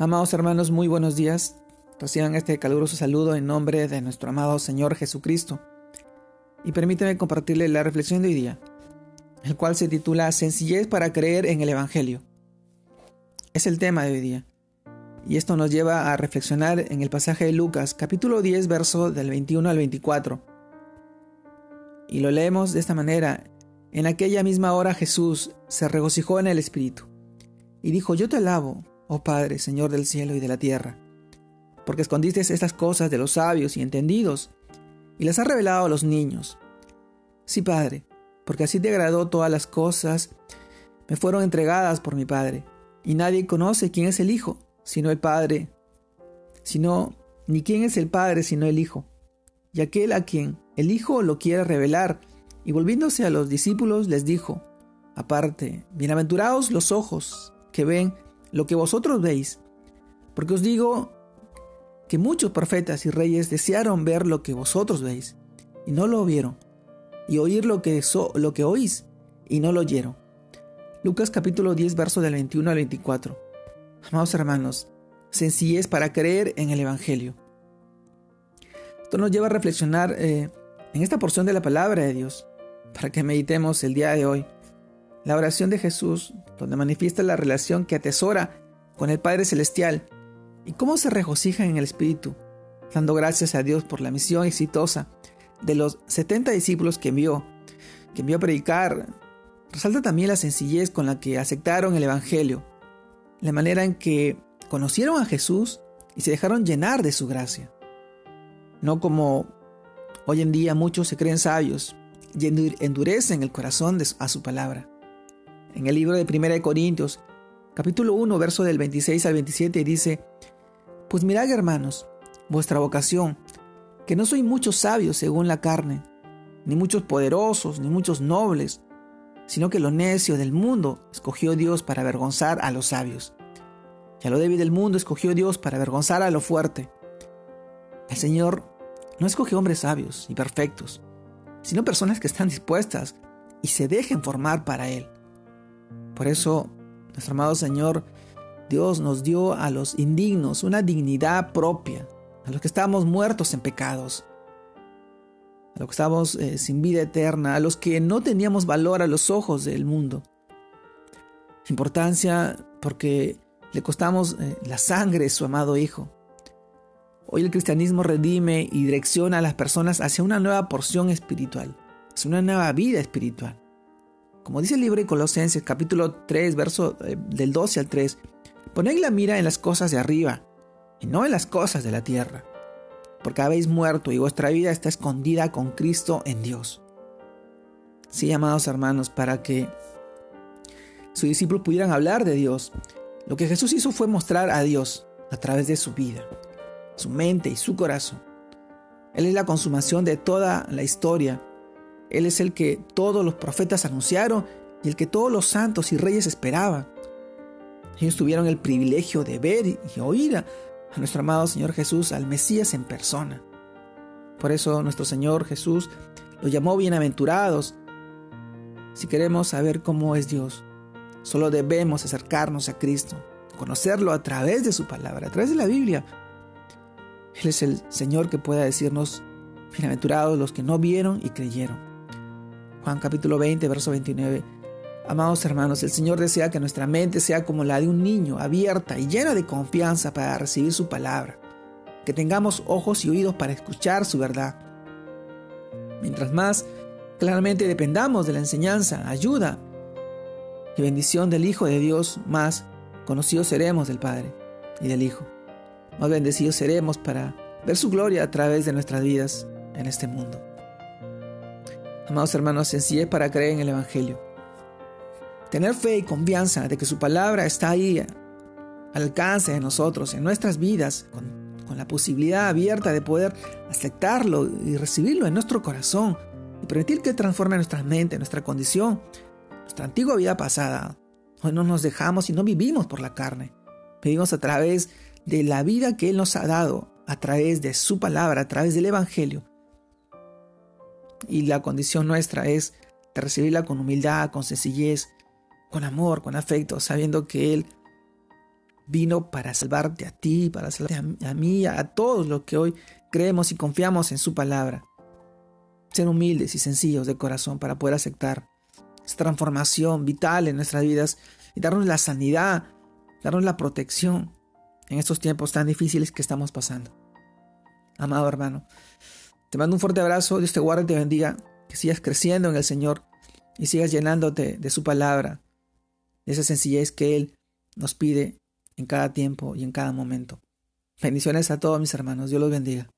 Amados hermanos, muy buenos días. Reciban este caluroso saludo en nombre de nuestro amado Señor Jesucristo. Y permíteme compartirle la reflexión de hoy día, el cual se titula Sencillez para creer en el Evangelio. Es el tema de hoy día. Y esto nos lleva a reflexionar en el pasaje de Lucas, capítulo 10, verso del 21 al 24. Y lo leemos de esta manera. En aquella misma hora Jesús se regocijó en el Espíritu y dijo, yo te alabo oh Padre, Señor del cielo y de la tierra, porque escondiste estas cosas de los sabios y entendidos, y las has revelado a los niños. Sí, Padre, porque así te agradó todas las cosas, me fueron entregadas por mi Padre, y nadie conoce quién es el Hijo, sino el Padre, sino ni quién es el Padre, sino el Hijo, y aquel a quien el Hijo lo quiere revelar, y volviéndose a los discípulos les dijo, aparte, bienaventurados los ojos que ven lo que vosotros veis. Porque os digo que muchos profetas y reyes desearon ver lo que vosotros veis, y no lo vieron, y oír lo que, lo que oís, y no lo oyeron. Lucas capítulo 10, verso del 21 al 24. Amados hermanos, sencillez para creer en el Evangelio. Esto nos lleva a reflexionar eh, en esta porción de la palabra de Dios, para que meditemos el día de hoy. La oración de Jesús, donde manifiesta la relación que atesora con el Padre Celestial y cómo se regocija en el Espíritu, dando gracias a Dios por la misión exitosa de los 70 discípulos que envió, que envió a predicar, resalta también la sencillez con la que aceptaron el Evangelio, la manera en que conocieron a Jesús y se dejaron llenar de su gracia. No como hoy en día muchos se creen sabios y endurecen el corazón a su palabra en el libro de 1 Corintios, capítulo 1, verso del 26 al 27, dice, Pues mirad, hermanos, vuestra vocación, que no soy muchos sabios según la carne, ni muchos poderosos, ni muchos nobles, sino que lo necio del mundo escogió Dios para avergonzar a los sabios. Y a lo débil del mundo escogió Dios para avergonzar a lo fuerte. El Señor no escogió hombres sabios y perfectos, sino personas que están dispuestas y se dejen formar para Él. Por eso, nuestro amado Señor, Dios nos dio a los indignos una dignidad propia, a los que estábamos muertos en pecados, a los que estábamos eh, sin vida eterna, a los que no teníamos valor a los ojos del mundo. Importancia porque le costamos eh, la sangre de su amado Hijo. Hoy el cristianismo redime y direcciona a las personas hacia una nueva porción espiritual, hacia una nueva vida espiritual. Como dice el libro de Colosenses capítulo 3, verso eh, del 12 al 3, poned la mira en las cosas de arriba y no en las cosas de la tierra, porque habéis muerto y vuestra vida está escondida con Cristo en Dios. Sí, amados hermanos, para que sus discípulos pudieran hablar de Dios, lo que Jesús hizo fue mostrar a Dios a través de su vida, su mente y su corazón. Él es la consumación de toda la historia él es el que todos los profetas anunciaron y el que todos los santos y reyes esperaban. Ellos tuvieron el privilegio de ver y oír a, nuestro amado Señor Jesús, al Mesías en persona. Por eso nuestro Señor Jesús lo llamó bienaventurados. Si queremos saber cómo es Dios, solo debemos acercarnos a Cristo, conocerlo a través de su palabra, a través de la Biblia. Él es el Señor que pueda decirnos, bienaventurados los que no vieron y creyeron. Juan capítulo 20, verso 29. Amados hermanos, el Señor desea que nuestra mente sea como la de un niño, abierta y llena de confianza para recibir su palabra. Que tengamos ojos y oídos para escuchar su verdad. Mientras más claramente dependamos de la enseñanza, ayuda y bendición del Hijo de Dios, más conocidos seremos del Padre y del Hijo. Más bendecidos seremos para ver su gloria a través de nuestras vidas en este mundo. Amados hermanos, sencillez para creer en el Evangelio. Tener fe y confianza de que su palabra está ahí al alcance de nosotros, en nuestras vidas, con, con la posibilidad abierta de poder aceptarlo y recibirlo en nuestro corazón y permitir que transforme nuestra mente, nuestra condición, nuestra antigua vida pasada. Hoy no nos dejamos y no vivimos por la carne. Vivimos a través de la vida que Él nos ha dado, a través de su palabra, a través del Evangelio. Y la condición nuestra es recibirla con humildad, con sencillez, con amor, con afecto, sabiendo que Él vino para salvarte a ti, para salvarte a, mí, a todos los que hoy creemos y confiamos en su palabra. Ser humildes y sencillos de corazón para poder aceptar esta transformación vital en nuestras vidas y darnos la sanidad, darnos la protección en estos tiempos tan difíciles que estamos pasando. Amado hermano, te mando un fuerte abrazo, Dios te guarde y te bendiga, que sigas creciendo en el Señor y sigas llenándote de su palabra, de esa sencillez que Él nos pide en cada tiempo y en cada momento. Bendiciones a todos mis hermanos. Dios los bendiga.